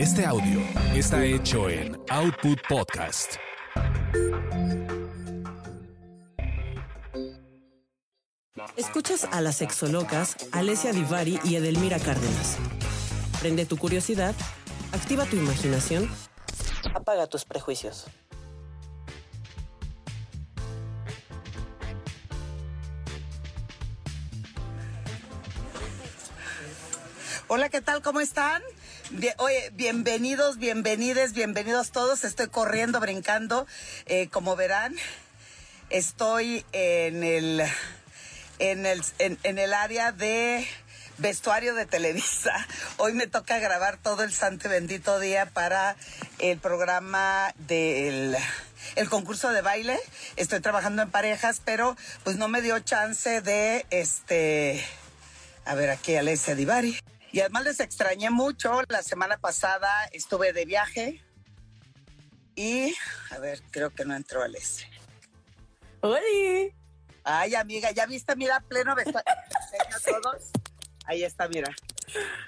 Este audio está hecho en Output Podcast. Escuchas a las sexolocas Alessia Divari y Edelmira Cárdenas. Prende tu curiosidad, activa tu imaginación, apaga tus prejuicios. Hola, ¿qué tal? ¿Cómo están? Oye, bienvenidos, bienvenides, bienvenidos todos. Estoy corriendo, brincando. Eh, como verán, estoy en el, en el, en, el área de vestuario de Televisa. Hoy me toca grabar todo el santo bendito día para el programa del el concurso de baile. Estoy trabajando en parejas, pero pues no me dio chance de este a ver aquí Alessia Divari. Y además les extrañé mucho. La semana pasada estuve de viaje y a ver, creo que no entró Alessia. ¡Holi! Ay, amiga, ya viste, mira, pleno vestuario. todos. Ahí está, mira.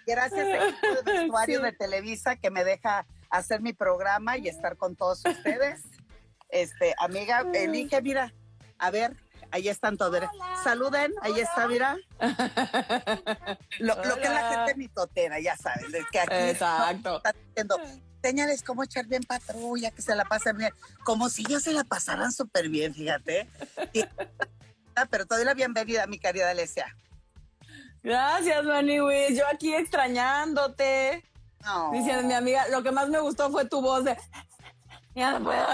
Gracias equipo de vestuario Sí. de Televisa que me deja hacer mi programa y estar con todos ustedes. Este, amiga, elige, mira. A ver, ahí están todos. Saluden, ahí está, mira. Lo, lo que es la gente mitotera, ya saben, que aquí Exacto. están diciendo, señales cómo echar bien patrulla, que se la pasen bien, como si ellos se la pasaran súper bien, fíjate. Y- pero te doy la bienvenida, mi querida Alesia. Gracias, Maniwis. Yo aquí extrañándote. No. Diciendo mi amiga, lo que más me gustó fue tu voz de. Ya no puedo.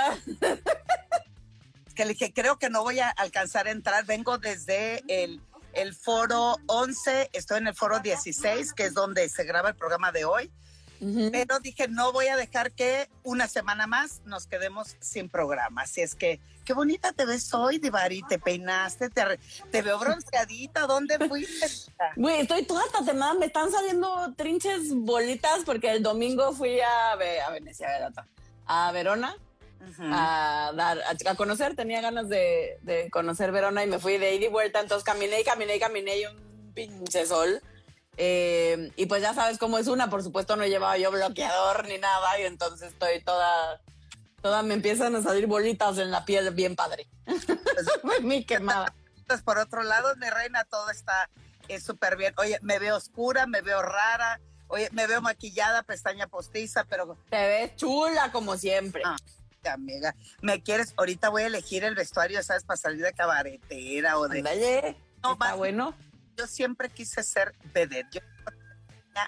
Que le dije, creo que no voy a alcanzar a entrar. Vengo desde el, el foro 11, estoy en el foro 16, que es donde se graba el programa de hoy. Ujú. Pero dije, no voy a dejar que una semana más nos quedemos sin programa. Así es que, qué bonita te ves hoy, Divari. Te peinaste, te, te veo bronceadita. ¿Dónde fuiste? Güey, estoy toda tatemada, me están saliendo trinches bolitas porque el domingo fui a, a Venecia, a, ver, a Verona Ujú. a dar a, a conocer, tenía ganas de, de conocer Verona y me fui de ida y vuelta, entonces caminé y caminé y caminé y un pinche sol. Eh, y pues ya sabes cómo es una, por supuesto no llevaba yo bloqueador ni nada y entonces estoy toda, toda me empiezan a salir bolitas en la piel bien padre. Mi quemada. Entonces, por otro lado, mi reina, todo está eh, súper bien. Oye, me veo oscura, me veo rara. Oye, me veo maquillada, pestaña postiza, pero Te ves chula como siempre. Ah. Amiga, ¿me quieres? Ahorita voy a elegir el vestuario, ¿sabes? Para salir de cabaretera o de... Ándale, No, está bueno. Yo siempre quise ser vedette. Yo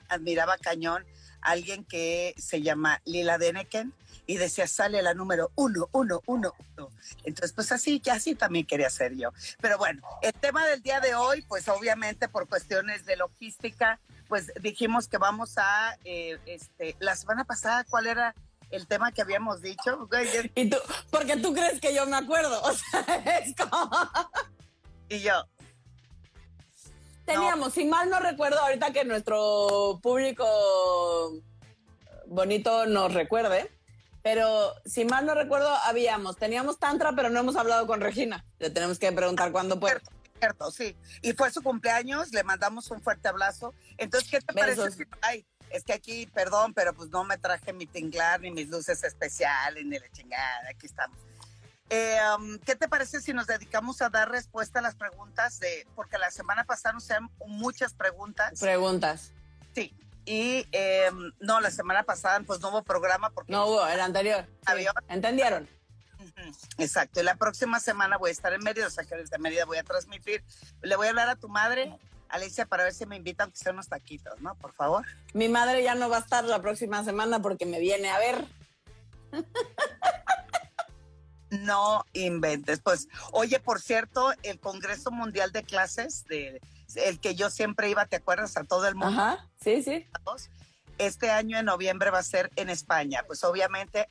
admiraba cañón a alguien que se llama Lila Deneken y decía, sale la número uno, uno, uno, uno. Entonces, pues así, que así también quería ser yo. Pero bueno, el tema del día de hoy, pues obviamente por cuestiones de logística, pues dijimos que vamos a, eh, este, la semana pasada, ¿cuál era el tema que habíamos dicho? Y tú, porque tú crees que yo me acuerdo. O sea, es como. Y yo, Teníamos, si mal no recuerdo, ahorita que nuestro público bonito nos recuerde, pero si mal no recuerdo, habíamos, teníamos Tantra, pero no hemos hablado con Regina. Le tenemos que preguntar cuándo puede. Cierto, cierto, sí. Y fue su cumpleaños, le mandamos un fuerte abrazo. Entonces, ¿qué te parece? Si- Ay, es que aquí, perdón, pero pues no me traje mi tinglar, ni mis luces especiales, ni la chingada, aquí estamos. Eh, um, ¿Qué te parece si nos dedicamos a dar respuesta a las preguntas de, porque la semana pasada nos hicieron muchas preguntas, Preguntas. sí, y eh, no, la semana pasada pues no hubo programa porque No hubo, el anterior. Sí. ¿Entendieron? Exacto, y la próxima semana voy a estar en Mérida, o sea que desde Mérida voy a transmitir. Le voy a hablar a tu madre, Alicia, para ver si me invitan aunque sea unos taquitos, ¿no? Por favor. Mi madre ya no va a estar la próxima semana porque me viene a ver. No inventes. Pues, oye, por cierto, el Congreso Mundial de Clases, de, el que yo siempre iba, ¿te acuerdas? A todo el mundo. Ajá, sí, sí. Este año en noviembre va a ser en España. Pues obviamente,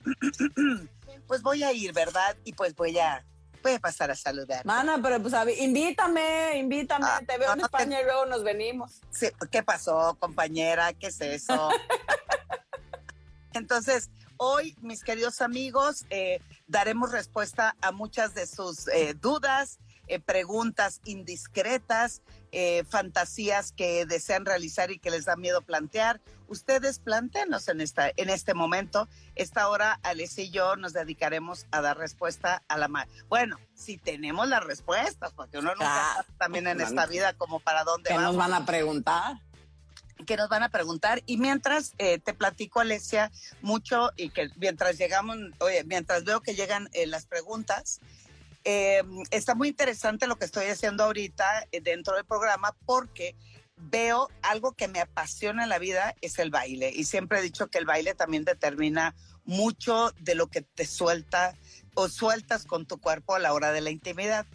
pues voy a ir, ¿verdad? Y pues voy a, voy a pasar a saludar. Mana, pero pues invítame, invítame. Ah, te veo en no te- España y luego nos venimos. Sí, ¿Qué pasó, compañera? ¿Qué es eso? Entonces, hoy, mis queridos amigos, eh, daremos respuesta a muchas de sus eh, dudas. eh, preguntas indiscretas, eh, fantasías que desean realizar y que les da miedo plantear. Ustedes planteanos en, esta, en este momento. Esta hora, Alessia y yo nos dedicaremos a dar respuesta a la... Bueno, si tenemos las respuestas, porque uno nunca sabe también en esta vida como para dónde ¿Qué vamos. nos van a preguntar? que nos van a preguntar. Y mientras eh, te platico, Alesia, mucho y que mientras llegamos, oye, mientras veo que llegan eh, las preguntas, eh, está muy interesante lo que estoy haciendo ahorita eh, dentro del programa porque veo algo que me apasiona en la vida es el baile. Y siempre he dicho que el baile también determina mucho de lo que te suelta o sueltas con tu cuerpo a la hora de la intimidad.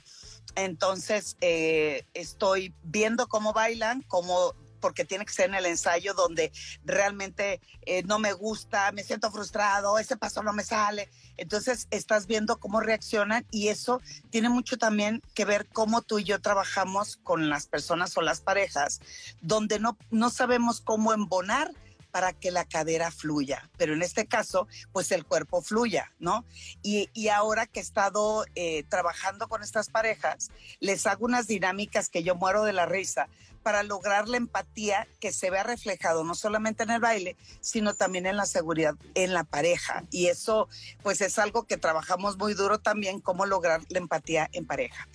Entonces, eh, estoy viendo cómo bailan, cómo porque tiene que ser en el ensayo donde realmente eh, no me gusta, me siento frustrado, ese paso no me sale. Entonces estás viendo cómo reaccionan y eso tiene mucho también que ver cómo tú y yo trabajamos con las personas o las parejas, donde no, no sabemos cómo embonar para que la cadera fluya, pero en este caso, pues el cuerpo fluya, ¿no? Y, y ahora que he estado eh, trabajando con estas parejas, les hago unas dinámicas que yo muero de la risa para lograr la empatía que se vea reflejado no solamente en el baile, sino también en la seguridad en la pareja. Y eso, pues es algo que trabajamos muy duro también, cómo lograr la empatía en pareja.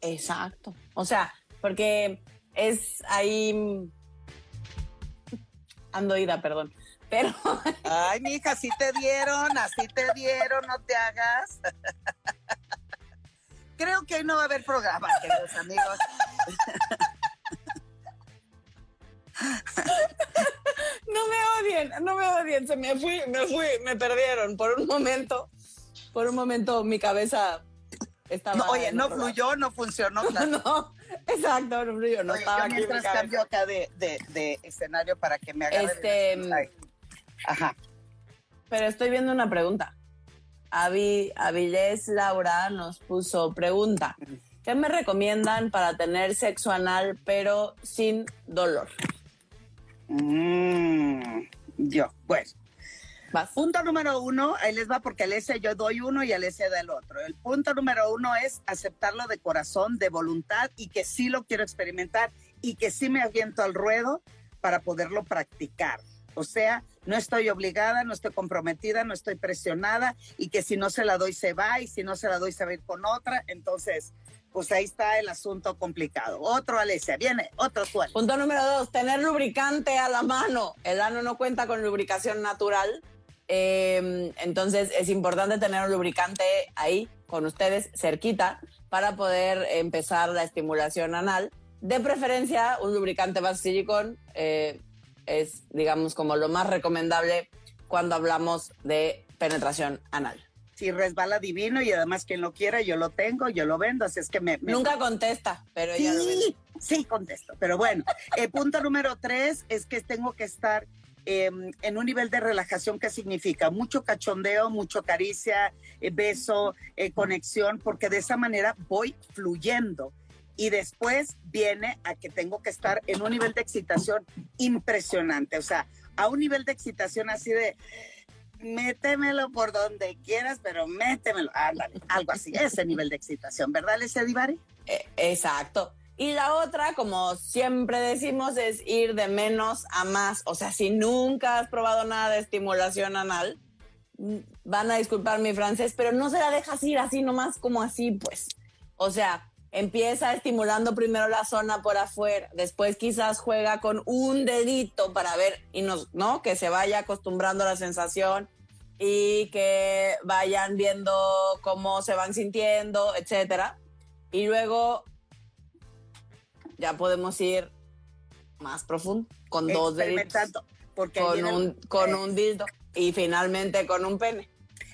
Exacto. O sea, porque es ahí ando ida, perdón. Pero Ay, mija, así te dieron, así te dieron, no te hagas. Creo que hoy no va a haber programa, queridos amigos. no me odien, no me odien, se me fui, me fui, me perdieron por un momento. Por un momento mi cabeza estaba No, oye, no fluyó, no funcionó. claro. No, exacto, no fluyó, no Oye, estaba yo mi mientras cabeza. cambio acá de, de- de escenario para que me agarren. Este. Ajá. Pero estoy viendo una pregunta. Avi, Avilés Laura nos puso pregunta. ¿Qué me recomiendan para tener sexo anal pero sin dolor? Mm, yo, bueno. Vas. Punto número uno, ahí les va porque Alesia yo doy uno y Alesia da el otro. El punto número uno es aceptarlo de corazón, de voluntad y que sí lo quiero experimentar y que sí me aviento al ruedo para poderlo practicar. O sea, no estoy obligada, no estoy comprometida, no estoy presionada y que si no se la doy se va y si no se la doy se va a ir con otra. Entonces, pues ahí está el asunto complicado. Otro, Alesia, viene, otro cual. Punto número dos, tener lubricante a la mano. El ano no cuenta con lubricación natural. eh, entonces es importante tener un lubricante ahí con ustedes cerquita para poder empezar la estimulación anal. De preferencia, un lubricante base silicón eh, es, digamos, como lo más recomendable cuando hablamos de penetración anal. Si resbala divino y además quien lo quiera, yo lo tengo, yo lo vendo, así es que me... me- Nunca contesta, pero lo vende. Sí, sí, contesto. Pero bueno, el punto número tres es que tengo que estar eh, en un nivel de relajación que significa mucho cachondeo, mucho caricia, eh, beso, eh, conexión, porque de esa manera voy fluyendo. Y después viene a que tengo que estar en un nivel de excitación impresionante, o sea, a un nivel de excitación así de métemelo por donde quieras, pero métemelo, ándale, algo así, ese nivel de excitación, ¿verdad, Leslie Divari? Eh, Exacto. Y la otra, como siempre decimos, es ir de menos a más. O sea, si nunca has probado nada de estimulación anal, mm, van a disculpar mi francés, pero no se la dejas ir así nomás como así, pues. O sea, empieza estimulando primero la zona por afuera, después quizás juega con un dedito para ver y nos, ¿no? Que se vaya acostumbrando a la sensación y que vayan viendo cómo se van sintiendo, etcétera. Y luego ya podemos ir más profundo, con dos deditos, porque con un, con un dildo y finalmente con un pene.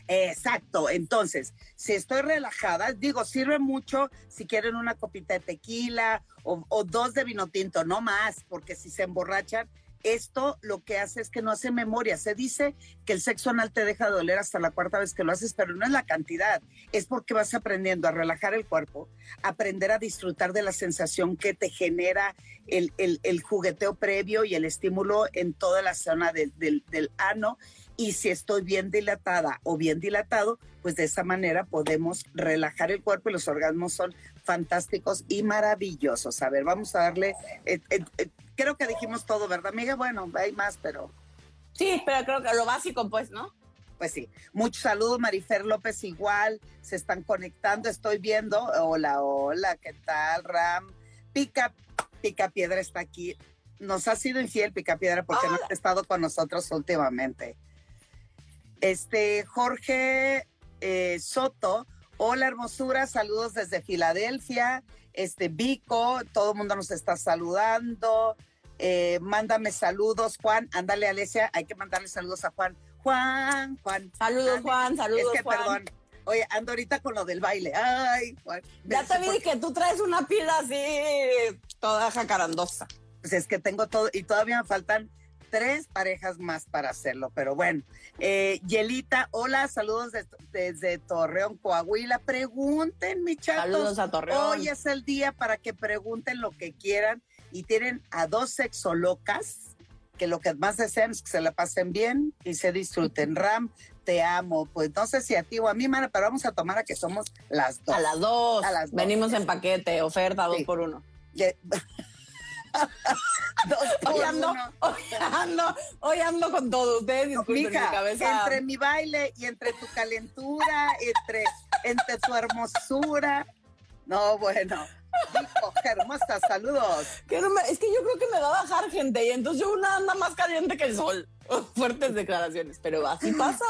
Exacto, entonces, si estoy relajada, digo, sirve mucho si quieren una copita de tequila o, o dos de vino tinto, no más, porque si se emborrachan, esto lo que hace es que no hace memoria. Se dice que el sexo anal te deja doler hasta la cuarta vez que lo haces, pero no es la cantidad, es porque vas aprendiendo a relajar el cuerpo, aprender a disfrutar de la sensación que te genera el, jugueteo previo y el estímulo en toda la zona del, del ano. Y si estoy bien dilatada o bien dilatado, pues de esa manera podemos relajar el cuerpo y los orgasmos son fantásticos y maravillosos. A ver, vamos a darle, eh, eh, eh, creo que dijimos todo, ¿verdad, amiga? Bueno, hay más, pero... Sí, pero creo que lo básico, pues, ¿no? Pues sí, muchos saludos, Marifer López igual, se están conectando, estoy viendo, hola, hola, ¿qué tal, Ram? Pica, Pica Piedra está aquí, nos ha sido infiel Pica Piedra porque no ha estado con nosotros últimamente. Este, Jorge Soto, Hola hermosura, saludos desde Filadelfia. Este Vico, todo el mundo nos está saludando. Eh, mándame saludos, Juan. Ándale, Alesia, hay que mandarle saludos a Juan. Juan, Juan. Saludos, Juan, saludos. Es que, perdón. Oye, ando ahorita con lo del baile. Ay, Juan. Ya te vi que tú traes una pila así, toda jacarandosa. Pues es que tengo todo, y todavía me faltan tres parejas más para hacerlo, pero bueno. Eh, Yelita, hola, saludos desde Torreón, Coahuila. Pregunten, mi chatos. Saludos a Torreón. Hoy es el día para que pregunten lo que quieran y tienen a dos sexolocas que lo que más desean es que se la pasen bien y se disfruten. Ram, te amo. Pues no sé si a ti o a mí, Mara, pero vamos a tomar a que somos las dos. A las dos. A las dos. Venimos en paquete, oferta dos por uno. hoy, ando, hoy, ando, con todo. Ustedes disculpen mi cabeza. Entre mi baile y entre tu calentura, entre, entre tu hermosura. No, bueno. Dijo, hermosa, saludos. es que yo creo que me va a bajar gente y entonces yo una anda más caliente que el sol. Fuertes declaraciones, pero así pasa.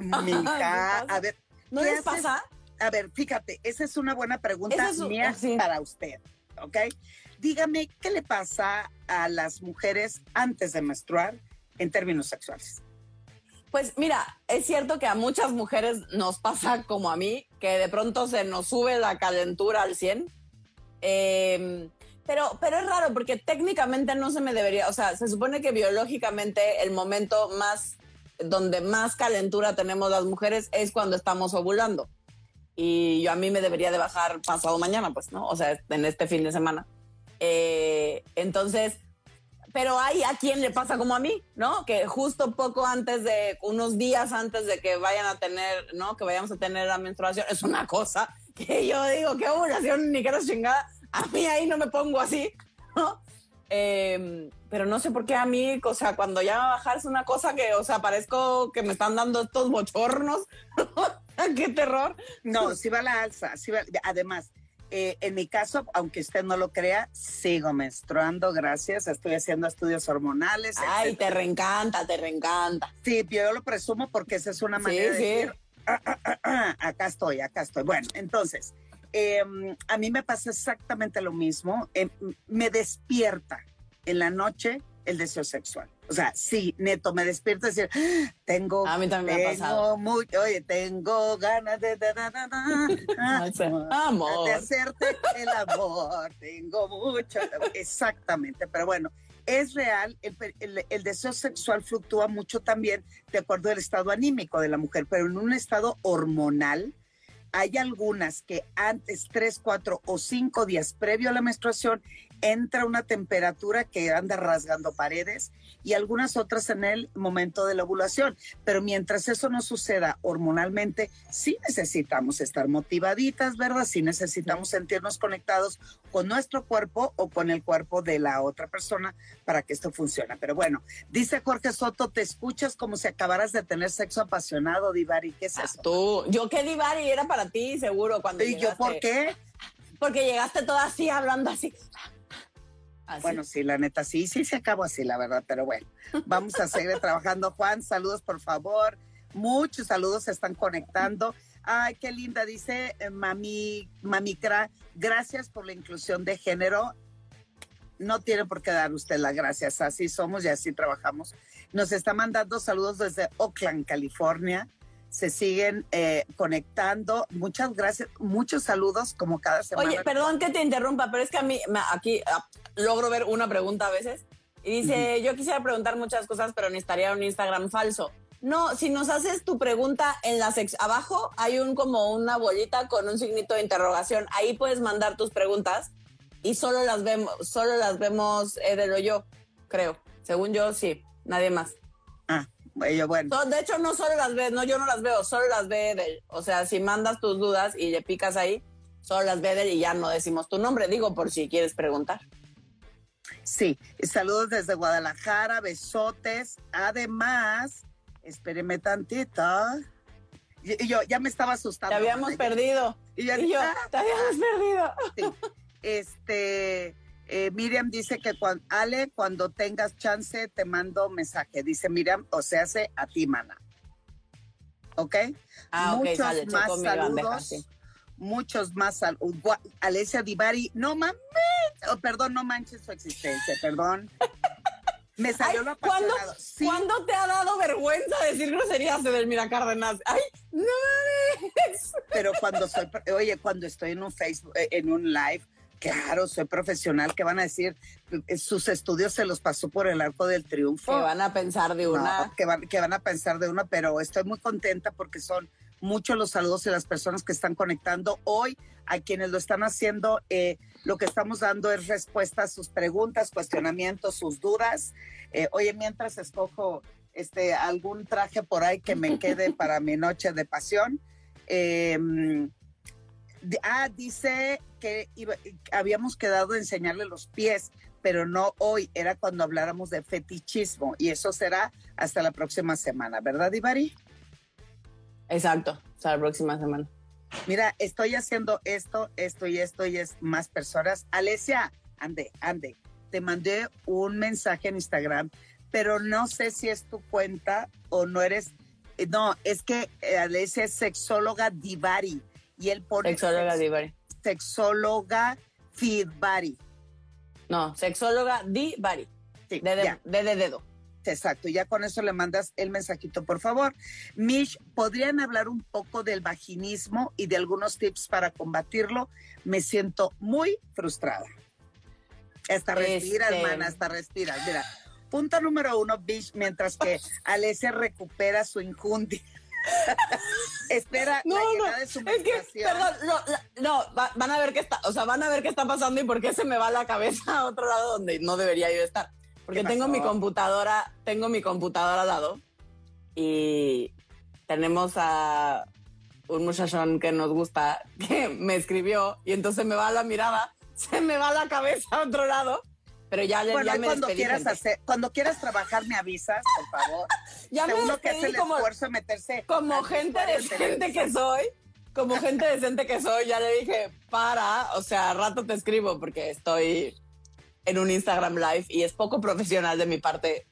Mija, a ver. ¿No les pasa? A ver, fíjate, esa es una buena pregunta mía para usted, ¿ok? Dígame, ¿qué le pasa a las mujeres antes de menstruar en términos sexuales? Pues mira, es cierto que a muchas mujeres nos pasa como a mí, que de pronto se nos sube la calentura al 100. Em, pero, pero es raro porque técnicamente no se me debería, o sea, se supone que biológicamente el momento más, donde más calentura tenemos las mujeres es cuando estamos ovulando. Y yo a mí me debería de bajar pasado mañana, pues, ¿no? O sea, en este fin de semana. Eh, entonces, pero hay a quien le pasa como a mí, ¿no? Que justo poco antes de, unos días antes de que vayan a tener, ¿no? Que vayamos a tener la menstruación, es una cosa que yo digo, qué ovulación, ni que chingada. A mí ahí no me pongo así, ¿no? Em, pero no sé por qué a mí, o sea, cuando ya va a bajar es una cosa que, o sea, parezco que me están dando estos bochornos. ¡Qué terror! No, si va la alza, sí va, además, eh, en mi caso, aunque usted no lo crea, sigo menstruando, gracias. Estoy haciendo estudios hormonales. Ay, te reencanta, te reencanta. Sí, yo lo presumo porque esa es una manera de decir, ah, ah, ah, acá estoy, acá estoy. Bueno, entonces, em, a mí me pasa exactamente lo mismo. Em, me despierta en la noche el deseo sexual. O sea, sí, neto, me despierto y decir, tengo, a mí también me ha pasado. oye, tengo ganas de, de, amor. de hacerte el amor, tengo mucho, exactamente, pero bueno, es real, el, el, deseo sexual fluctúa mucho también de acuerdo al estado anímico de la mujer, pero en un estado hormonal, hay algunas que antes, tres, cuatro o cinco días previo a la menstruación, entra una temperatura que anda rasgando paredes y algunas otras en el momento de la ovulación. Pero mientras eso no suceda hormonalmente, sí necesitamos estar motivaditas, ¿verdad? Sí necesitamos sentirnos conectados con nuestro cuerpo o con el cuerpo de la otra persona para que esto funcione. Pero bueno, dice Jorge Soto, te escuchas como si acabaras de tener sexo apasionado, Divari. ¿Qué es ah? Tú, yo qué Divari era para ti, seguro, cuando ¿Y yo por qué? Porque llegaste toda así, hablando así. Bueno, sí, la neta, sí, sí se acabó así, la verdad, pero bueno, vamos a seguir trabajando. Juan, saludos, por favor. Muchos saludos se están conectando. Ay, qué linda, dice eh, Mami, Mamicra, gracias por la inclusión de género. No tiene por qué dar usted las gracias, así somos y así trabajamos. Nos está mandando saludos desde Oakland, California se siguen eh, conectando. Muchas gracias, muchos saludos como cada semana. Oye, perdón que te interrumpa, pero es que a mí aquí ah, logro ver una pregunta a veces. Y dice, yo quisiera preguntar muchas cosas, pero necesitaría un Instagram falso. No, si nos haces tu pregunta en la sección abajo, hay un como una bolita con un signito de interrogación. Ahí puedes mandar tus preguntas y solo las vemos, solo las vemos Edel o yo, creo. Según yo, sí, nadie más. Ah, bueno, bueno. de hecho, no solo las ves, no, yo no las veo, solo las ve Edel. O sea, si mandas tus dudas y le picas ahí, solo las ve Edel y ya no decimos tu nombre, digo por si quieres preguntar. Sí, saludos desde Guadalajara, besotes. Además, espéreme tantito. Y, yo ya me estaba asustando. Te habíamos perdido. Y, yo, ah, te habíamos perdido. Sí. Este, eh, Miriam dice que cuando, Ale, cuando tengas chance, te mando mensaje. Dice Miriam, o sea, hace a ti, mana. ¿Ok? Ah, Muchos más saludos. Muchos más saludos. Alesia Divari, no mames. Oh, perdón, no manches su existencia, perdón. Me salió lo ¿cuándo, ¿Cuándo te ha dado vergüenza decir groserías, Edelmira Cárdenas? ¡Ay, no mames! Pero cuando soy, oye, cuando estoy en un Facebook, eh, en un live, claro, soy profesional, ¿qué van a decir? Eh, sus estudios se los pasó por el arco del triunfo. Que van a pensar de una. que, van, que van a pensar de una, pero estoy muy contenta porque son muchos los saludos de las personas que están conectando hoy, a quienes lo están haciendo. Eh, lo que estamos dando es respuesta a sus preguntas, cuestionamientos, sus dudas. Eh, oye, mientras escojo este, algún traje por ahí que me quede para mi noche de pasión. Em, ah, dice que habíamos quedado de enseñarle los pies, pero no hoy, era cuando habláramos de fetichismo y eso será hasta la próxima semana, ¿verdad, Ivari? Exacto, hasta la próxima semana. Mira, estoy haciendo esto, esto y esto y es más personas. Alesia, ande, ande. Te mandé un mensaje en Instagram, pero no sé si es tu cuenta o no eres. Eh, no, es que eh, Alesia es sexóloga Divari y él pone. Sexóloga Divari. Sexóloga Fidvari. No, sexóloga Divari. Sí, de, de, de dedo. Exacto, ya con eso le mandas el mensajito, por favor. Mish, ¿podrían hablar un poco del vaginismo y de algunos tips para combatirlo? Me siento muy frustrada. Hasta respira, este... hermana, hasta respira. Mira, punto número uno, Mish, mientras que Alessia recupera su injundia. Espera la llegada de su medicación. perdón, no, van a ver qué está, o sea, van a ver qué está pasando y por qué se me va la cabeza a otro lado donde no debería yo estar. Porque tengo mi computadora, tengo mi computadora al lado y tenemos a un muchachón que nos gusta que me escribió y entonces me va la mirada, se me va la cabeza a otro lado. Pero ya, bueno, ya me cuando quieras hacer, cuando quieras trabajar me avisas, por favor. ya me que es el como, esfuerzo de meterse. Como gente decente que soy, como gente decente que soy, ya le dije, para, o sea, rato te escribo porque estoy en un Instagram Live y es poco profesional de mi parte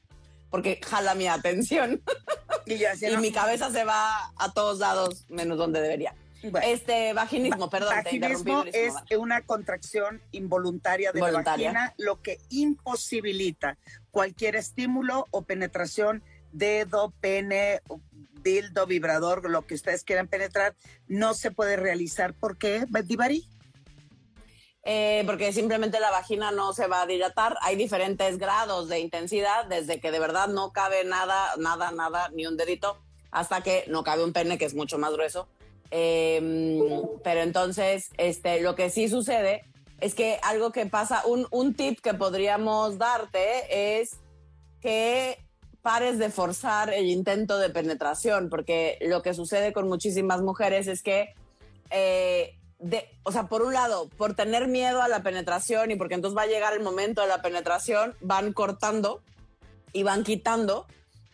porque jala mi atención y, mi cabeza se va a todos lados menos donde debería. este vaginismo, perdón. Vaginismo es una contracción involuntaria de la vagina, lo que imposibilita cualquier estímulo o penetración, dedo, pene, dildo, vibrador, lo que ustedes quieran penetrar, no se puede realizar. ¿Por qué, Divari? Eh, porque simplemente la vagina no se va a dilatar. Hay diferentes grados de intensidad, desde que de verdad no cabe nada, nada, nada, ni un dedito, hasta que no cabe un pene, que es mucho más grueso. Em, pero entonces, este, lo que sí sucede es que algo que pasa, un, un tip que podríamos darte es que pares de forzar el intento de penetración, porque lo que sucede con muchísimas mujeres es que eh, o sea, por un lado, por tener miedo a la penetración y porque entonces va a llegar el momento de la penetración, van cortando y van quitando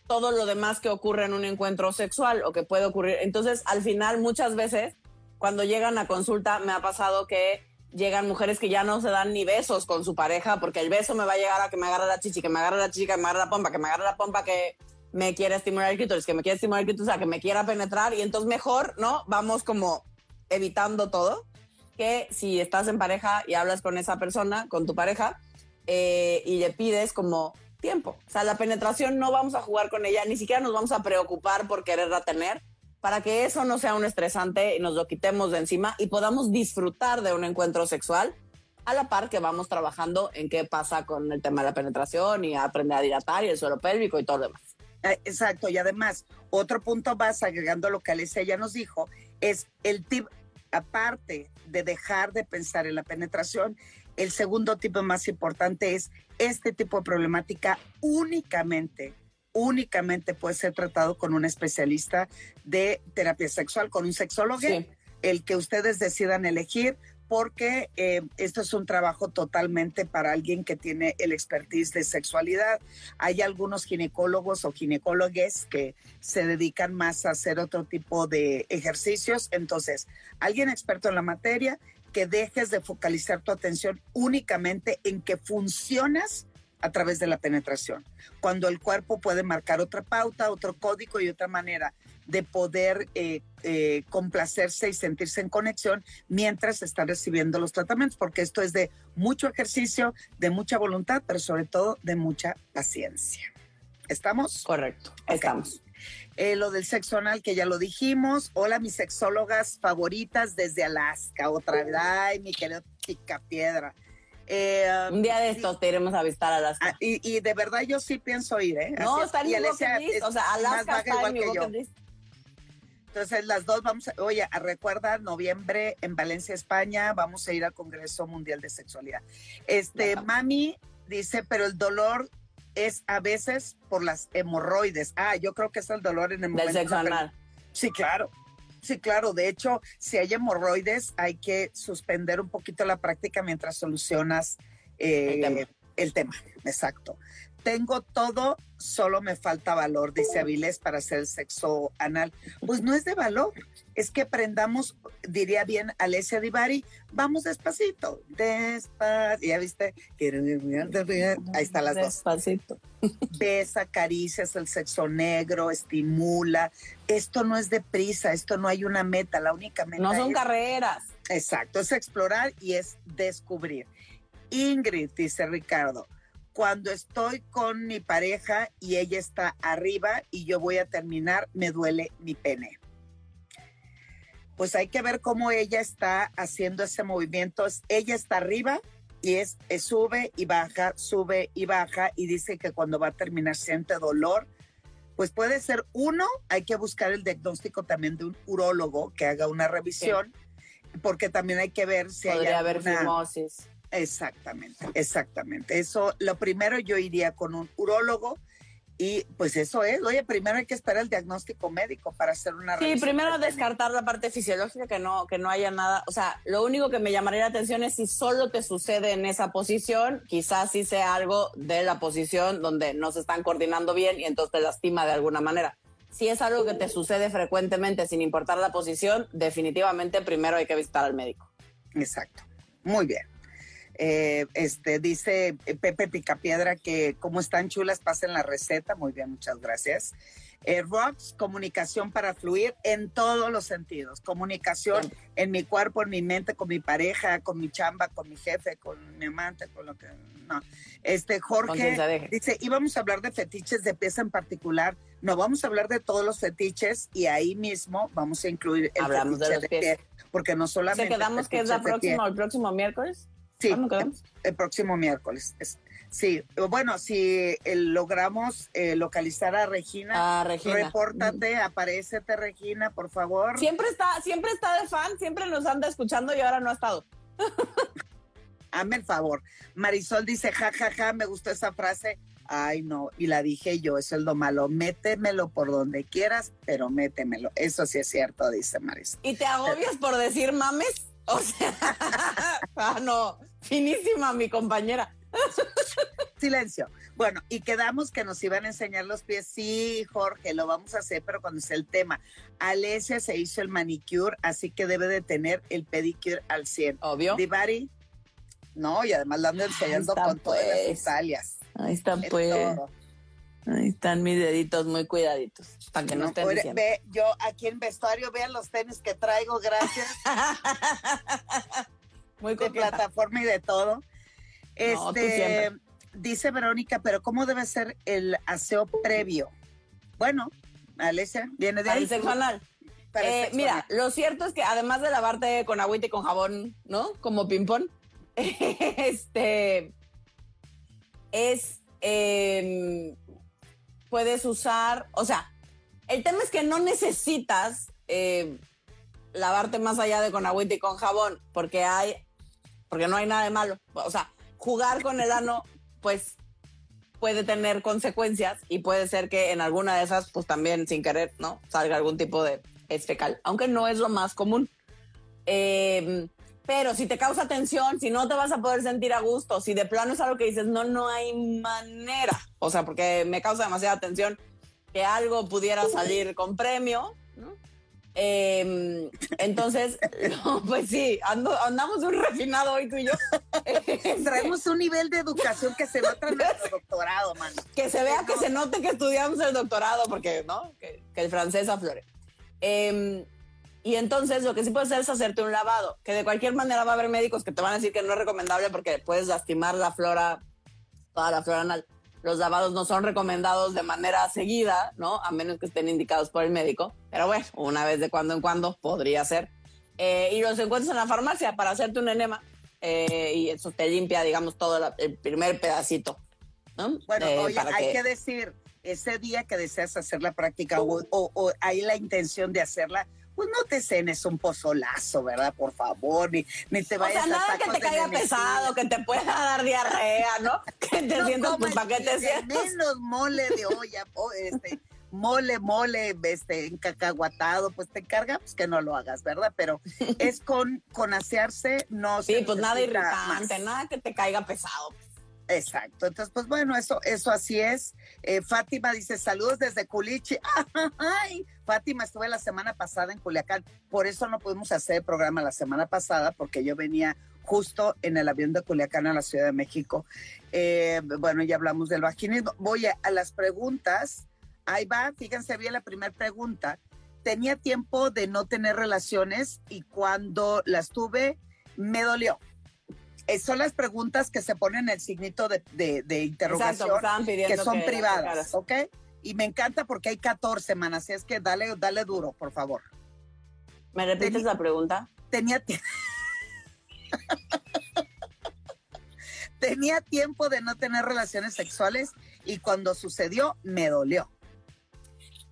todo lo demás que ocurre en un encuentro sexual o que puede ocurrir. Entonces, al final, muchas veces, cuando llegan a consulta, me ha pasado que llegan mujeres que ya no se dan ni besos con su pareja porque el beso me va a llegar a que me agarre la chichi, que me agarre la chichi, que me agarre la pompa, que me agarre la pompa, que me quiera estimular el clítoris, que me quiera estimular el clítoris, o que me quiera penetrar y entonces mejor, ¿no? Vamos como evitando todo, que si estás en pareja y hablas con esa persona, con tu pareja, eh, y le pides como tiempo. O sea, la penetración no vamos a jugar con ella, ni siquiera nos vamos a preocupar por quererla tener, para que eso no sea un estresante y nos lo quitemos de encima y podamos disfrutar de un encuentro sexual a la par que vamos trabajando en qué pasa con el tema de la penetración y aprender a dilatar y el suelo pélvico y todo lo demás. Eh, Exacto, y además, otro punto más, agregando lo que Alicia ya nos dijo, es el tip, aparte de dejar de pensar en la penetración, el segundo tipo más importante es este tipo de problemática únicamente, únicamente puede ser tratado con un especialista de terapia sexual, con un sexólogo, Sí. el que ustedes decidan elegir, porque eh, esto es un trabajo totalmente para alguien que tiene el expertise de sexualidad. Hay algunos ginecólogos o ginecólogues que se dedican más a hacer otro tipo de ejercicios. Entonces, alguien experto en la materia, que dejes de focalizar tu atención únicamente en que funcionas a través de la penetración, cuando el cuerpo puede marcar otra pauta, otro código y otra manera de poder eh, eh, complacerse y sentirse en conexión mientras están recibiendo los tratamientos, porque esto es de mucho ejercicio, de mucha voluntad, pero sobre todo de mucha paciencia. ¿Estamos? Correcto, estamos. Eh, lo del sexo anal que ya lo dijimos. Hola, mis sexólogas favoritas desde Alaska. Otra vez. Ay, mi querido Pica Piedra. Eh, Un día de sí, estos te iremos a visitar a las ah, y, y de verdad yo sí pienso ir, ¿eh? No, Así es. está en mi bucket list. O sea, Alaska está en mi bucket list. Entonces las dos vamos, a, oye, a recuerda, noviembre en Valencia, España, vamos a ir al Congreso Mundial de Sexualidad. Este, Ajá. mami dice, pero el dolor es a veces por las hemorroides. Ah, yo creo que es el dolor en el Del momento. sexo anal. Sí, claro. Sí, claro. De hecho, si hay hemorroides, hay que suspender un poquito la práctica mientras solucionas eh, El tema. el tema. Exacto. Tengo todo, solo me falta valor, dice Avilés, para hacer el sexo anal. Pues no es de valor, es que aprendamos, diría bien Alessia Divari, vamos despacito, despacito. Ya viste, ahí están las dos Despacito. besa, caricias, el sexo negro, estimula. Esto no es deprisa, esto no hay una meta, la única meta No son es, carreras. exacto, es explorar y es descubrir. Ingrid, dice Ricardo, cuando estoy con mi pareja y ella está arriba y yo voy a terminar, me duele mi pene. Pues hay que ver cómo ella está haciendo ese movimiento. Ella está arriba y es, es sube y baja, sube y baja y dice que cuando va a terminar siente dolor. Pues puede ser uno, hay que buscar el diagnóstico también de un urólogo que haga una revisión, porque también hay que ver si hay Podría haber alguna- fimosis. Exactamente, exactamente. Eso, lo primero yo iría con un urólogo y pues eso es. Oye, primero hay que esperar el diagnóstico médico para hacer una Sí, primero descartar la parte fisiológica, que no, que no haya nada. O sea, lo único que me llamaría la atención es si solo te sucede en esa posición, quizás sí sea algo de la posición donde no se están coordinando bien y entonces te lastima de alguna manera. Si es algo que te sucede frecuentemente sin importar la posición, definitivamente primero hay que visitar al médico. Exacto. Muy bien. Eh, este dice eh, Pepe Picapiedra que como están chulas, pasen la receta. Muy bien, muchas gracias. Eh, Rox, comunicación para fluir en todos los sentidos. Comunicación Bien. en mi cuerpo, en mi mente, con mi pareja, con mi chamba, con mi jefe, con mi amante, con lo que. No. Este Jorge se dice: íbamos a hablar de fetiches de pieza en particular. No, vamos a hablar de todos los fetiches y ahí mismo vamos a incluir el Hablamos de fetiche los de, pies. pie, porque no ¿Se solamente. quedamos que es la próxima, el próximo miércoles? Sí, ¿Cuándo quedamos? el próximo miércoles. Es- sí, bueno, si eh, logramos eh, localizar a Regina, Ah, Regina. repórtate, aparécete, Regina, por favor. Siempre está, siempre está de fan, siempre nos anda escuchando y ahora no ha estado. Hazme el favor. Marisol dice, ja, ja, ja, me gustó esa frase. Ay, no, y la dije yo, eso es lo malo. Métemelo por donde quieras, pero métemelo. Eso sí es cierto, dice Marisol. ¿Y te agobias por decir mames? O sea, ah, no, finísima mi compañera. Silencio. Bueno, y quedamos que nos iban a enseñar los pies. Sí, Jorge, lo vamos a hacer, pero cuando sea el tema. Alesia se hizo el manicure, así que debe de tener el pedicure al 100. Obvio. Divari, no, y además la ando enseñando con todas las pues. Italias. Ahí están, Es pues. todo. Ahí están mis deditos muy cuidaditos. Para que no, No, estén diciendo. ve, yo aquí en vestuario, vean los tenis que traigo, gracias, muy de plataforma y de todo. No, Este, dice Verónica, pero ¿cómo debe ser el aseo previo? Bueno, Alesia, viene de ahí. Para Eh, mira, lo cierto es que además de lavarte con agüita y con jabón, ¿no? Como ping-pong, este, es, em, puedes usar, o sea, el tema es que no necesitas eh, lavarte más allá de con agüita y con jabón, porque hay, porque no hay nada de malo. O sea, jugar con el ano, pues puede tener consecuencias y puede ser que en alguna de esas, pues también sin querer, ¿no? Salga algún tipo de fecal, aunque no es lo más común. Em, pero si te causa tensión, si no te vas a poder sentir a gusto, si de plano es algo que dices, no, no hay manera, o sea, porque me causa demasiada tensión que algo pudiera salir con premio, ¿no? Em, entonces, pues sí, andamos un refinado hoy tú y yo. Traemos un nivel de educación que se nota en nuestro doctorado, man. Que se vea, que se note que estudiamos el doctorado, porque, ¿no? Que, el francés aflore. Eh, y entonces lo que sí puedes hacer es hacerte un lavado, que de cualquier manera va a haber médicos que te van a decir que no es recomendable porque puedes lastimar la flora, toda la flora anal. Los lavados no son recomendados de manera seguida, ¿no? A menos que estén indicados por el médico. Pero bueno, una vez de cuando en cuando podría ser. Eh, y los encuentras en la farmacia para hacerte un enema. Eh, y eso te limpia, digamos, todo el primer pedacito. ¿no? Bueno, eh, oye, hay que... decir, ese día que deseas hacer la práctica o, o, hay la intención de hacerla, pues no te cenes un pozolazo, ¿verdad? Por favor, ni, ni te vayas o sea, nada que te caiga pesado, que te pueda dar diarrea, ¿no? Que te sientas, pues, ¿para qué te sientas? Menos mole de olla, este, mole, mole, este, encacahuatado, pues te encargamos pues, que no lo hagas, ¿verdad? Pero es con, con asearse, no Sí, pues nada irritante, nada que te caiga pesado. Exacto. Entonces, pues bueno, eso, eso así es. Eh, Fátima dice, saludos desde Culichi. Ay, Fátima, estuve la semana pasada en Culiacán. Por eso no pudimos hacer el programa la semana pasada, porque yo venía justo en el avión de Culiacán a la Ciudad de México. Eh, bueno, ya hablamos del vaginismo. Voy a, a las preguntas. Ahí va, fíjense bien la primera pregunta. Tenía tiempo de no tener relaciones y cuando las tuve, me dolió eh, son las preguntas que se ponen el signito de, interrogación, que son privadas, ¿ok? Y me encanta porque hay 14 semanas, así es que dale, dale duro, por favor. ¿Me repites la pregunta? Tenía Tenía tiempo de no tener relaciones sexuales y cuando sucedió me dolió.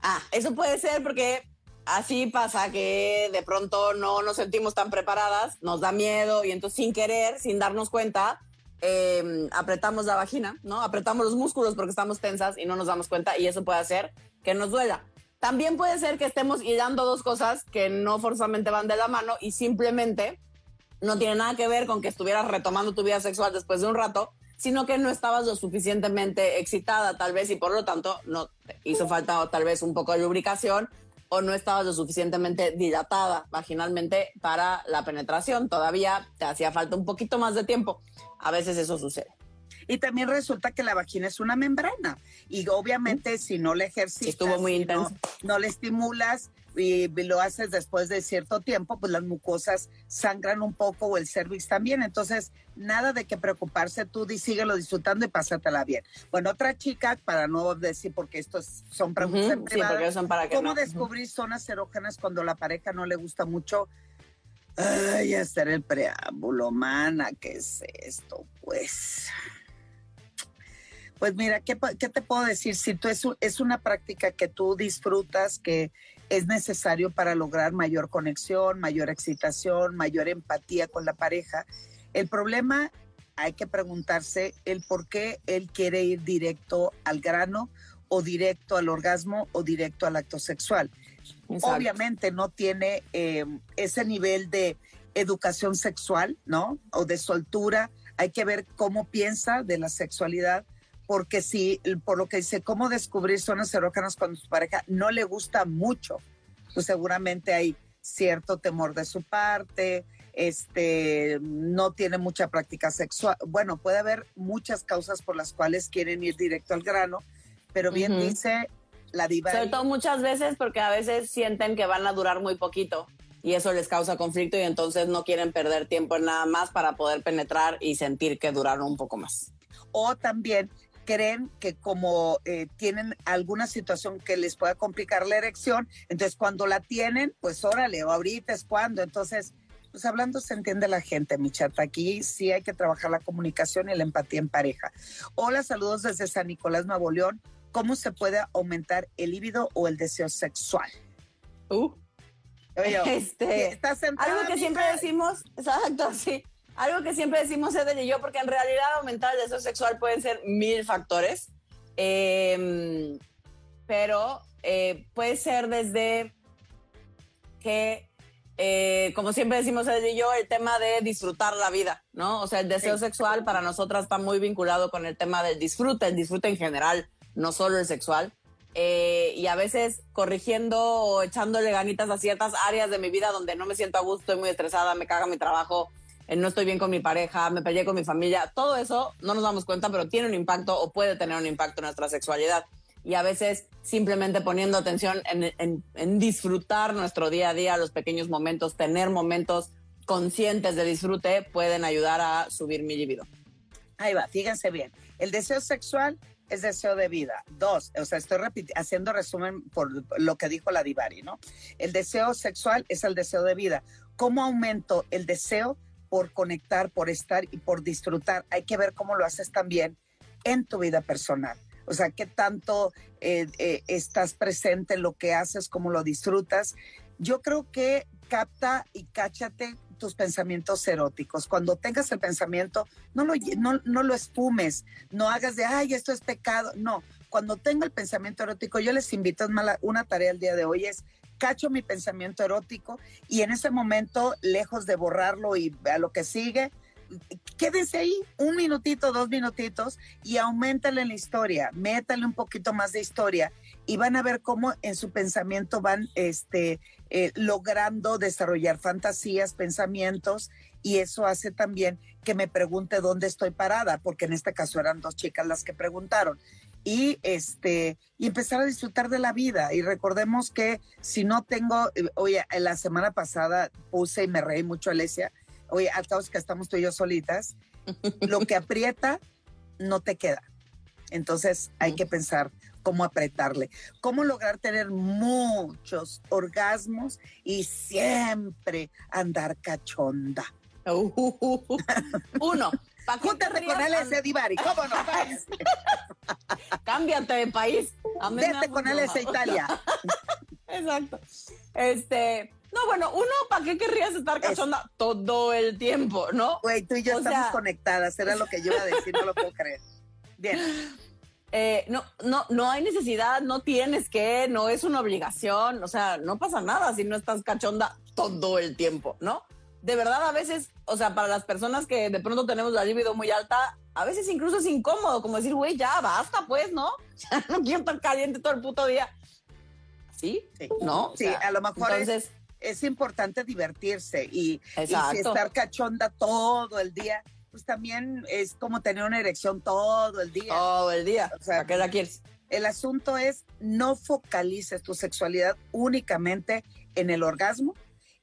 Ah, eso puede ser porque así pasa que de pronto no nos sentimos tan preparadas, nos da miedo y entonces sin querer, sin darnos cuenta, em, apretamos la vagina, ¿no? Apretamos los músculos porque estamos tensas y no nos damos cuenta y eso puede hacer que nos duela. También puede ser que estemos hilando dos cosas que no forzosamente van de la mano y simplemente no tiene nada que ver con que estuvieras retomando tu vida sexual después de un rato, sino que no estabas lo suficientemente excitada tal vez y por lo tanto no hizo falta tal vez un poco de lubricación o no estabas lo suficientemente dilatada vaginalmente para la penetración. Todavía te hacía falta un poquito más de tiempo. A veces eso sucede. Y también resulta que la vagina es una membrana. Y obviamente si no le ejercitas, estuvo muy intenso. no le estimulas, y lo haces después de cierto tiempo, pues las mucosas sangran un poco o el cervix también. Entonces, nada de que preocuparse, tú síguelo disfrutando y pásatela bien. Bueno, otra chica, para no decir porque estos son preguntas son para ¿cómo descubrir zonas erógenas cuando la pareja no le gusta mucho? Ay, hacer el preámbulo, mana, ¿qué es esto? Pues... Pues mira, ¿qué, ¿qué, te puedo decir? Si tú es, es una práctica que tú disfrutas, que es necesario para lograr mayor conexión, mayor excitación, mayor empatía con la pareja. El problema hay que preguntarse el por qué él quiere ir directo al grano o directo al orgasmo o directo al acto sexual. Obviamente no tiene em, ese nivel de educación sexual, ¿no? O de soltura. Hay que ver cómo piensa de la sexualidad porque si, por lo que dice, cómo descubrir zonas erógenas cuando su pareja no le gusta mucho, pues seguramente hay cierto temor de su parte, este, no tiene mucha práctica sexual. Bueno, puede haber muchas causas por las cuales quieren ir directo al grano, pero bien dice la diva. Sobre todo muchas veces porque a veces sienten que van a durar muy poquito y eso les causa conflicto y entonces no quieren perder tiempo en nada más para poder penetrar y sentir que duraron un poco más. O también creen que como eh, tienen alguna situación que les pueda complicar la erección, entonces cuando la tienen, pues órale, o ahorita es cuando, entonces pues hablando se entiende la gente, mi chat. Aquí sí hay que trabajar la comunicación y la empatía en pareja. Hola, saludos desde San Nicolás, Nuevo León. ¿Cómo se puede aumentar el líbido o el deseo sexual? Uh. Oye, Este, ¿estás sentada, algo que siempre decimos, exacto, sí. Algo que siempre decimos Edel y yo, porque en realidad aumentar el deseo sexual pueden ser mil factores. Eh, pero eh, puede ser desde que, eh, como siempre decimos Edel y yo, el tema de disfrutar la vida, ¿no? O sea, el deseo Sí. sexual para nosotras está muy vinculado con el tema del disfrute, el disfrute en general, no solo el sexual. Eh, y a veces corrigiendo o echándole ganitas a ciertas áreas de mi vida donde no me siento a gusto, estoy muy estresada, me caga mi trabajo, no estoy bien con mi pareja, me peleé con mi familia, todo eso no nos damos cuenta, pero tiene un impacto o puede tener un impacto en nuestra sexualidad. Y a veces simplemente poniendo atención en, en- disfrutar nuestro día a día, los pequeños momentos, tener momentos conscientes de disfrute, pueden ayudar a subir mi libido. Ahí va, fíjense bien. El deseo sexual es deseo de vida. Dos, o sea, estoy haciendo resumen por lo que dijo la Divari, ¿no? El deseo sexual es el deseo de vida. ¿Cómo aumento el deseo por conectar, por estar y por disfrutar? Hay que ver cómo lo haces también en tu vida personal. O sea, qué tanto eh, eh, estás presente en lo que haces, cómo lo disfrutas. Yo creo que capta y cáchate tus pensamientos eróticos. Cuando tengas el pensamiento, no lo, no, no lo espumes, no hagas de, ay, esto es pecado. No, cuando tenga el pensamiento erótico, yo les invito, una tarea el día de hoy es, cacho mi pensamiento erótico y en ese momento, lejos de borrarlo y a lo que sigue, quédense ahí un minutito, dos minutitos y aumentale la historia, métale un poquito más de historia y van a ver cómo en su pensamiento van este, eh, logrando desarrollar fantasías, pensamientos y eso hace también que me pregunte dónde estoy parada, porque en este caso eran dos chicas las que preguntaron. Y este y empezar a disfrutar de la vida. Y recordemos que si no tengo eh, oye la semana pasada puse y me reí mucho Alesia oye al es que estamos tú y yo solitas lo que aprieta no te queda. Entonces hay que pensar cómo apretarle, cómo lograr tener muchos orgasmos y siempre andar cachonda. Uno, ¿pa' qué Júntate querrías con él ese Divari, ¿cómo no? Cámbiate de país. Vete con él ese. Italia. Exacto. Este, no, bueno, uno, ¿para qué querrías estar cachonda todo el tiempo, no? Güey, tú y yo O estamos sea- conectadas, era lo que yo iba a decir, no lo puedo creer. Bien, Eh, no, no, no hay necesidad, no tienes que, no es una obligación, o sea, no pasa nada si no estás cachonda todo el tiempo, ¿no? De verdad, a veces, o sea, para las personas que de pronto tenemos la libido muy alta, a veces incluso es incómodo, como decir, güey, ya basta, pues, ¿no? Ya no quiero estar caliente todo el puto día. ¿Sí? Sí. ¿No? O Sí, a lo mejor es- Entonces, es importante divertirse y, y si estar cachonda todo el día, pues también es como tener una erección todo el día. todo el día. O sea, ¿Para qué la quieres? El asunto es no focalices tu sexualidad únicamente en el orgasmo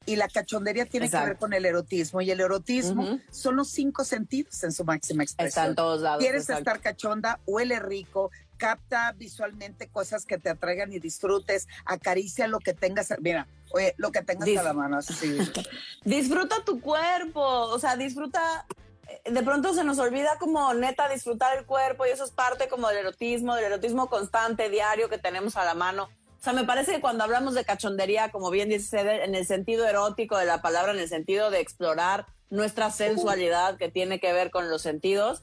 y la cachondería tiene que ver con el erotismo y el erotismo son los cinco sentidos en su máxima expresión. en todos lados. Quieres exacto. estar cachonda, huele rico, capta visualmente cosas que te atraigan y disfrutes, acaricia lo que tengas, mira, oye, lo que tengas Dis- a la mano, así. disfruta tu cuerpo, o sea, disfruta, eh, de pronto se nos olvida como neta disfrutar el cuerpo y eso es parte como del erotismo, del erotismo constante, diario que tenemos a la mano. O sea, me parece que cuando hablamos de cachondería, como bien dice en el sentido erótico de la palabra, en el sentido de explorar nuestra sensualidad que tiene que ver con los sentidos,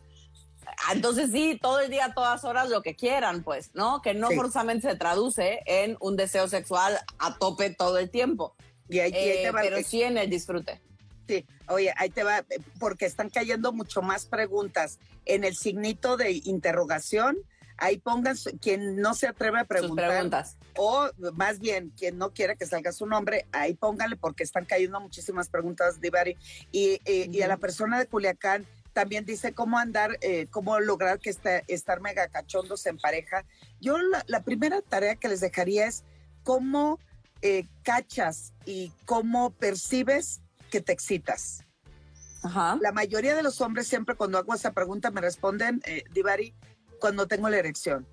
ah, entonces sí, todo el día, todas horas, lo que quieran, pues, ¿no? Que no Sí. forzosamente se traduce en un deseo sexual a tope todo el tiempo, Y ahí, y ahí eh, te va, pero sí en el disfrute. sí, oye, ahí te va, eh, porque están cayendo mucho más preguntas en el signito de interrogación. Ahí pongan su- quien no se atreve a preguntar preguntas. o más bien quien no quiere que salga su nombre, ahí póngale porque están cayendo muchísimas preguntas, Divari. Y, y, y a la persona de Culiacán también dice cómo andar, eh, cómo lograr que este, estar mega cachondos en pareja. Yo la, la primera tarea que les dejaría es cómo eh, cachas y cómo percibes que te excitas. Ajá. La mayoría de los hombres siempre cuando hago esa pregunta me responden, eh, Divari, cuando tengo la erección.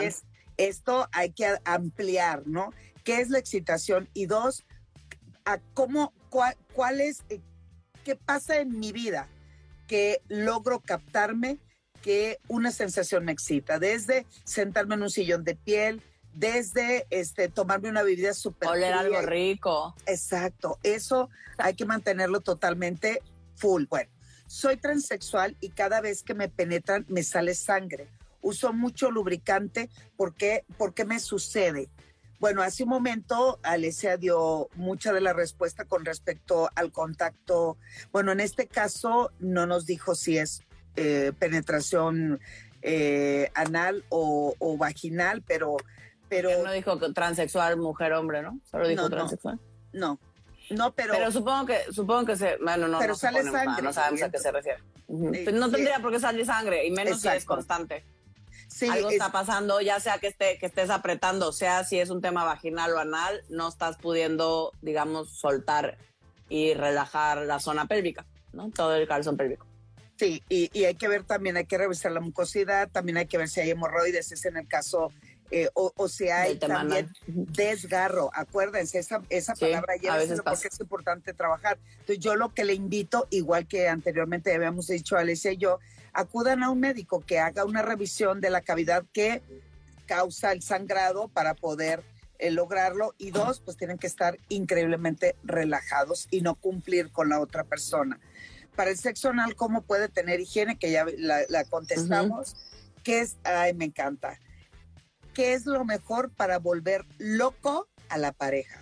Es, esto hay que ampliar, ¿no? ¿Qué es la excitación? Y dos, a cómo, cuál, cuál es, eh, ¿qué pasa en mi vida? Que logro captarme que una sensación me excita, desde sentarme en un sillón de piel, desde este tomarme una bebida súper Oler algo rico. Exacto, eso hay que mantenerlo totalmente full. Bueno, soy transexual y cada vez que me penetran me sale sangre. Uso mucho lubricante porque porque me sucede. Bueno, hace un momento Alesia dio mucha de la respuesta con respecto al contacto. Bueno, en este caso no nos dijo si es eh, penetración eh, anal o, o vaginal, pero pero no dijo transexual, mujer, hombre, ¿no? Solo dijo transexual. No, no, pero. Pero supongo que, supongo que se. Bueno, no, pero no sale sangre. no sabemos a qué se refiere. Pues no tendría por qué salir sangre, y menos si es constante. Sí, Algo está pasando, ya sea que, esté, que estés apretando, sea si es un tema vaginal o anal, no estás pudiendo, digamos, soltar y relajar la zona pélvica, ¿no? Todo el calzón pélvico. Sí, y, y, hay que ver también, hay que revisar la mucosidad, también hay que ver si hay hemorroides, es en el caso eh, o, si hay también desgarro. Acuérdense, esa, esa palabra ya porque es importante trabajar. Entonces, yo lo que le invito, igual que anteriormente habíamos dicho Alicia y yo, acudan a un médico que haga una revisión de la cavidad que causa el sangrado para poder eh, lograrlo. Y dos, pues tienen que estar increíblemente relajados y no cumplir con la otra persona. Para el sexo anal, ¿cómo puede tener higiene? Que ya la, contestamos. Que es, ay, me encanta ¿qué es lo mejor para volver loco a la pareja?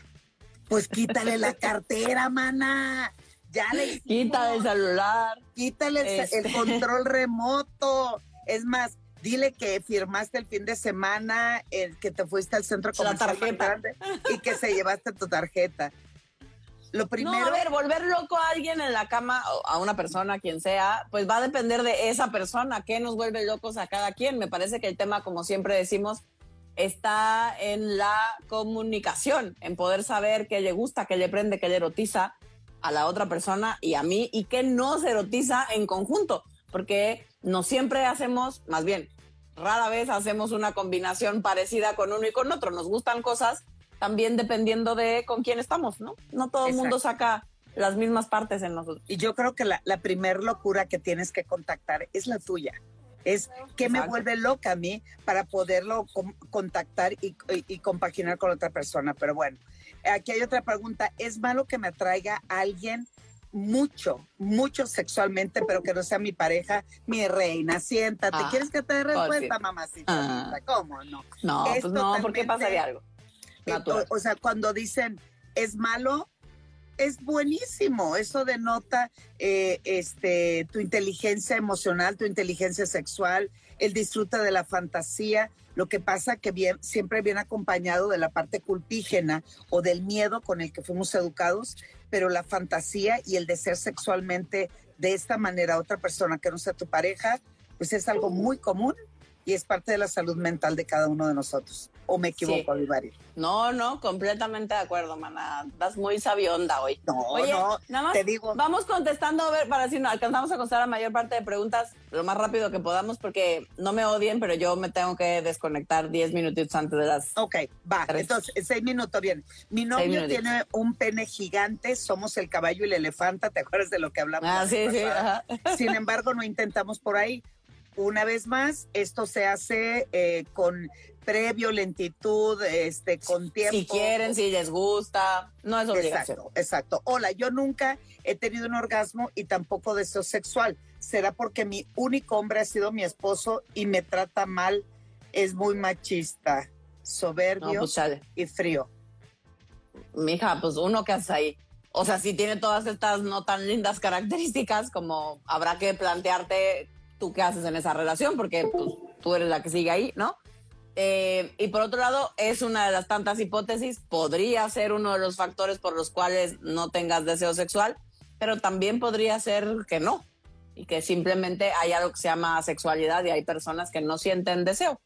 Pues quítale la cartera, mana. Ya le Quítale el celular. Quítale el, este. control remoto. Es más, dile que firmaste el fin de semana, el que te fuiste al centro comercial grande y que se llevaste tu tarjeta. Lo primero. No, a ver, volver loco a alguien en la cama, a una persona, quien sea, pues va a depender de esa persona. ¿Qué nos vuelve locos a cada quien? Me parece que el tema, como siempre decimos, está en la comunicación, en poder saber qué le gusta, qué le prende, qué le erotiza a la otra persona y a mí y qué no se erotiza en conjunto, porque no siempre hacemos, más bien, rara vez hacemos una combinación parecida con uno y con otro. Nos gustan cosas también dependiendo de con quién estamos, ¿no? No todo el mundo saca las mismas partes en nosotros. Y yo creo que la, la primer locura que tienes que contactar es la tuya es que me vuelve loca a mí para poderlo contactar y, compaginar con otra persona. Pero bueno, aquí hay otra pregunta. ¿Es malo que me atraiga a alguien mucho, mucho sexualmente, pero que no sea mi pareja, mi reina? Siéntate. Ah, ¿Quieres que te dé respuesta, mamacita? Ah. ¿Cómo no? No, pues no, porque pasaría algo. o sea, cuando dicen es malo, es buenísimo. Eso denota eh, este, tu inteligencia emocional, tu inteligencia sexual, el disfrute de la fantasía. Lo que pasa que bien, siempre viene acompañado de la parte culpígena o del miedo con el que fuimos educados, pero la fantasía y el de ser sexualmente de esta manera a otra persona que no sea tu pareja, pues es algo muy común y es parte de la salud mental de cada uno de nosotros. ¿O me equivoco, sí. No, no, completamente de acuerdo, mana. Das muy sabionda hoy. No, no, nada más te digo. Vamos contestando, a ver, para si no alcanzamos a contestar la mayor parte de preguntas lo más rápido que podamos, porque no me odien, pero yo me tengo que desconectar 10 minutitos antes de las. Ok, va. Entonces, seis minutos, bien. Mi novio tiene un pene gigante, somos el caballo y el elefanta, ¿te acuerdas de lo que hablamos? Ah, sí, sí. Sin embargo, no intentamos por ahí. Una vez más, esto se hace eh, con previo, lentitud, este, con tiempo. Si quieren, si les gusta, no es obligación. Exacto, exacto. Hola, yo nunca he tenido un orgasmo y tampoco deseo sexual. ¿Será porque mi único hombre ha sido mi esposo y me trata mal? Es muy machista, soberbio pues y frío. Mija, pues uno que hace ahí. O sea, si tiene todas estas no tan lindas características, como habrá que plantearte tú qué haces en esa relación, porque pues, tú eres la que sigue ahí, ¿no? Eh, y por otro lado, es una de las tantas hipótesis, podría ser uno de los factores por los cuales no tengas deseo sexual, pero también podría ser que no, y que simplemente hay algo que se llama sexualidad y hay personas que no sienten deseo.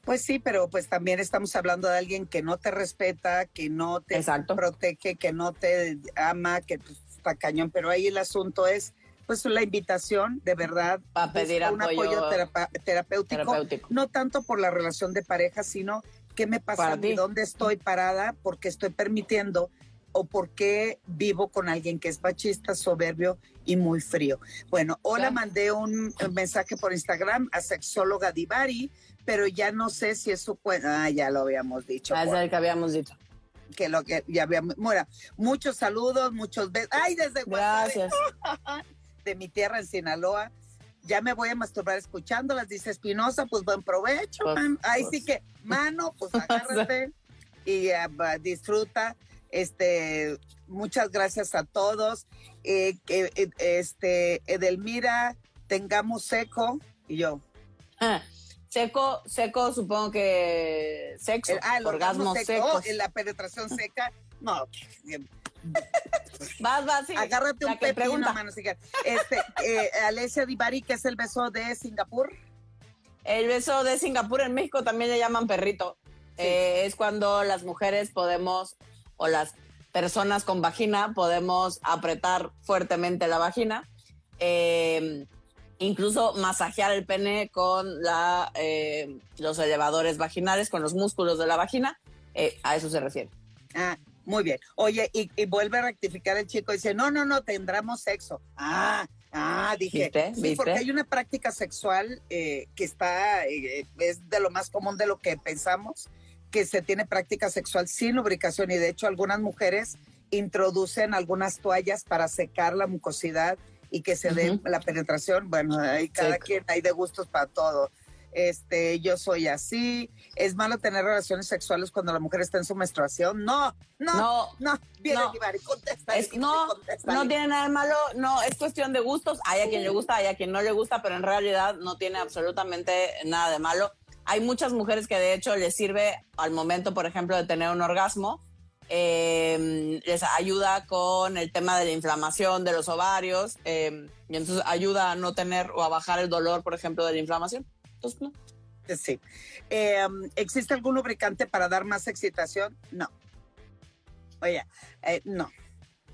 Pues sí, pero pues también estamos hablando de alguien que no te respeta, que no te protege, que no te ama, que pues, está cañón, pero ahí el asunto es pues la invitación de verdad para pedir un apoyo, terapéutico, no tanto por la relación de pareja, sino qué me pasa y dónde estoy parada, porque estoy permitiendo o por qué vivo con alguien que es machista, soberbio y muy frío. Bueno, hola, mandé un mensaje por Instagram a sexóloga Divari, pero ya no sé si eso puede. Ah, ya lo habíamos dicho. Ah, es el que habíamos dicho. que lo que ya habíamos. Bueno, muchos saludos, muchos besos. Ay, desde Gracias. de mi tierra en Sinaloa. Ya me voy a masturbar escuchándolas, dice Espinosa, pues buen provecho, Pues, man. Ahí pues. sí que, mano, pues agárrate y ah, disfruta. Este, muchas gracias a todos. Eh, que, eh, este, Edelmira, tengamos seco. Y yo, Ah, Seco, seco, supongo que sexo, el, ah, el orgasmo seco, oh, la penetración seca. No, Vas, vas, sí. agárrate un pepino, pregunta. mano. si. Este, eh, Alessia Divari, que es el beso de Singapur. El beso de Singapur en México también le llaman perrito. Sí. Eh, es cuando las mujeres podemos, o las personas con vagina, podemos apretar fuertemente la vagina. eh, incluso masajear el pene con la, eh, los elevadores vaginales, con los músculos de la vagina. eh, a eso se refiere. Ah, muy bien. Oye, y, y vuelve a rectificar el chico. Dice, no, no, no, tendremos sexo. Ah, ah, dije. ¿Viste? Sí, ¿Viste? porque hay una práctica sexual eh, que está, eh, es de lo más común de lo que pensamos, que se tiene práctica sexual sin lubricación y de hecho algunas mujeres introducen algunas toallas para secar la mucosidad y que se dé la penetración. Bueno, hay cada Sí. quien, hay de gustos para todo. Este, yo soy así. ¿Es malo tener relaciones sexuales cuando la mujer está en su menstruación? No, no, no. No, Viene no. Contesta. Es- no, no tiene nada de malo, no, es cuestión de gustos. Hay a quien le gusta, hay a quien no le gusta, pero en realidad no tiene absolutamente nada de malo. Hay muchas mujeres que de hecho les sirve al momento, por ejemplo, de tener un orgasmo, eh, les ayuda con el tema de la inflamación de los ovarios, eh, y entonces ayuda a no tener o a bajar el dolor, por ejemplo, de la inflamación. Entonces, no. Sí. Eh, ¿Existe algún lubricante para dar más excitación? No. Oye, eh, no.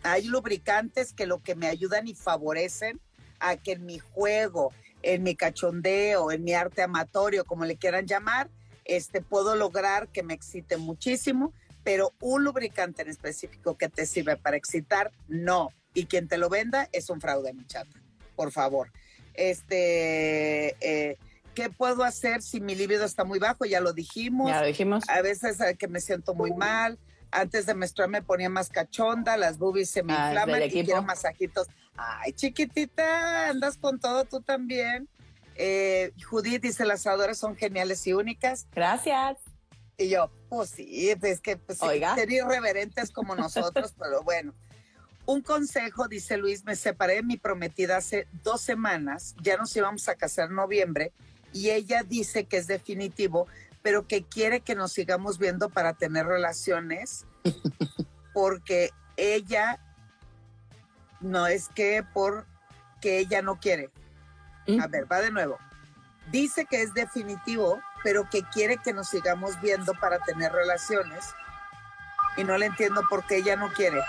Hay lubricantes que lo que me ayudan y favorecen a que en mi juego, en mi cachondeo, en mi arte amatorio, como le quieran llamar, este, puedo lograr que me excite muchísimo, pero un lubricante en específico que te sirve para excitar, no. Y quien te lo venda es un fraude, muchacha. Por favor. Este, eh, ¿qué puedo hacer si mi libido está muy bajo? Ya lo dijimos. ya lo dijimos. A veces eh, que me siento muy mal. Antes de menstruar me ponía más cachonda, las boobies se me Ah, inflaman y quiero masajitos. Ay, chiquitita, andas con todo tú también. Eh, Judith dice, las asadoras son geniales y únicas. Gracias. Y yo, pues sí, es que pues, Oiga. ser irreverentes como nosotros, pero bueno. Un consejo, dice Luis, me separé de mi prometida hace dos semanas, ya nos íbamos a casar en noviembre, y ella dice que es definitivo, pero que quiere que nos sigamos viendo para tener relaciones, porque ella, no es que porque ella no quiere. ¿Mm? A ver, va de nuevo. Dice que es definitivo, pero que quiere que nos sigamos viendo para tener relaciones. Y no le entiendo por qué ella no quiere.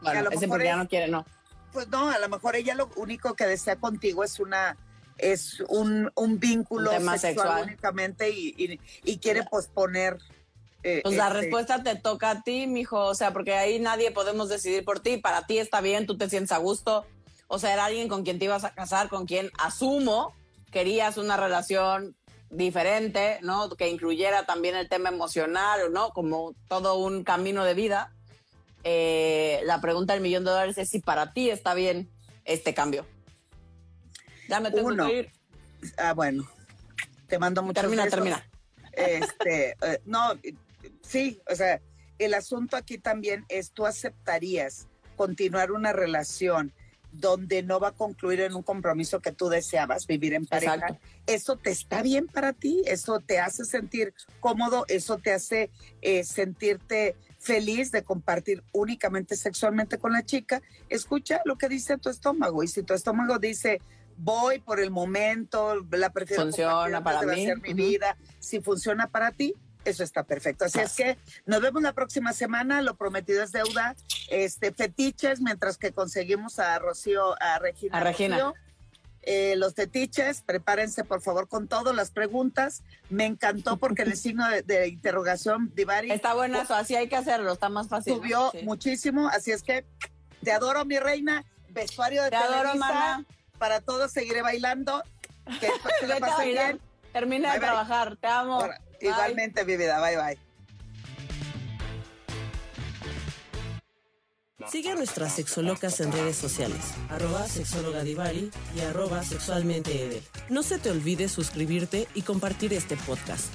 Bueno, a lo ese mejor porque es- no quiere, no. Pues no, a lo mejor ella lo único que desea contigo es una es un, un vínculo Un sexual, sexual. únicamente y, y- y quiere posponer. eh, Pues la este, respuesta te toca a ti, mijo. O sea, porque ahí nadie podemos decidir por ti. Para ti está bien, tú te sientes a gusto. O sea, era alguien con quien te ibas a casar, con quien asumo querías una relación diferente, ¿no? Que incluyera también el tema emocional, ¿no? Como todo un camino de vida. Eh, la pregunta del millón de dólares es si para ti está bien este cambio. Ya me tengo Uno. que ir. Ah, bueno. Te mando muchos Termina, besos. termina. Este, eh, no, sí, o sea, el asunto aquí también es, tú aceptarías continuar una relación donde no va a concluir en un compromiso que tú deseabas, vivir en pareja. Exacto. ¿Eso te está bien para ti? ¿Eso te hace sentir cómodo? ¿Eso te hace eh, sentirte feliz de compartir únicamente sexualmente con la chica? Escucha lo que dice tu estómago y si tu estómago dice, voy por el momento, la prefiero Funciona para mí. hacer mi Ujú. vida, si funciona para ti, eso está perfecto. Así es que nos vemos la próxima semana. Lo prometido es deuda. Este, fetiches, mientras que conseguimos a Rocío, a Regina. A Regina. Rocío. eh, los tetiches, prepárense por favor con todas las preguntas. Me encantó porque el signo de, de interrogación, Divari, Está bueno eso, así hay que hacerlo, está más fácil. subió Sí. muchísimo. Así es que te adoro, mi reina. Vestuario de Te adoro, Televisa. mana. Para todos seguiré bailando. Que, la pasen bien. Termina Bye, de bye. trabajar, te amo. Ahora, igualmente, mi vida. Bye, bye. Sigue a nuestras sexolocas en redes sociales, arroba sexóloga Divari y arroba sexualmente Edel. No se te olvide suscribirte y compartir este podcast.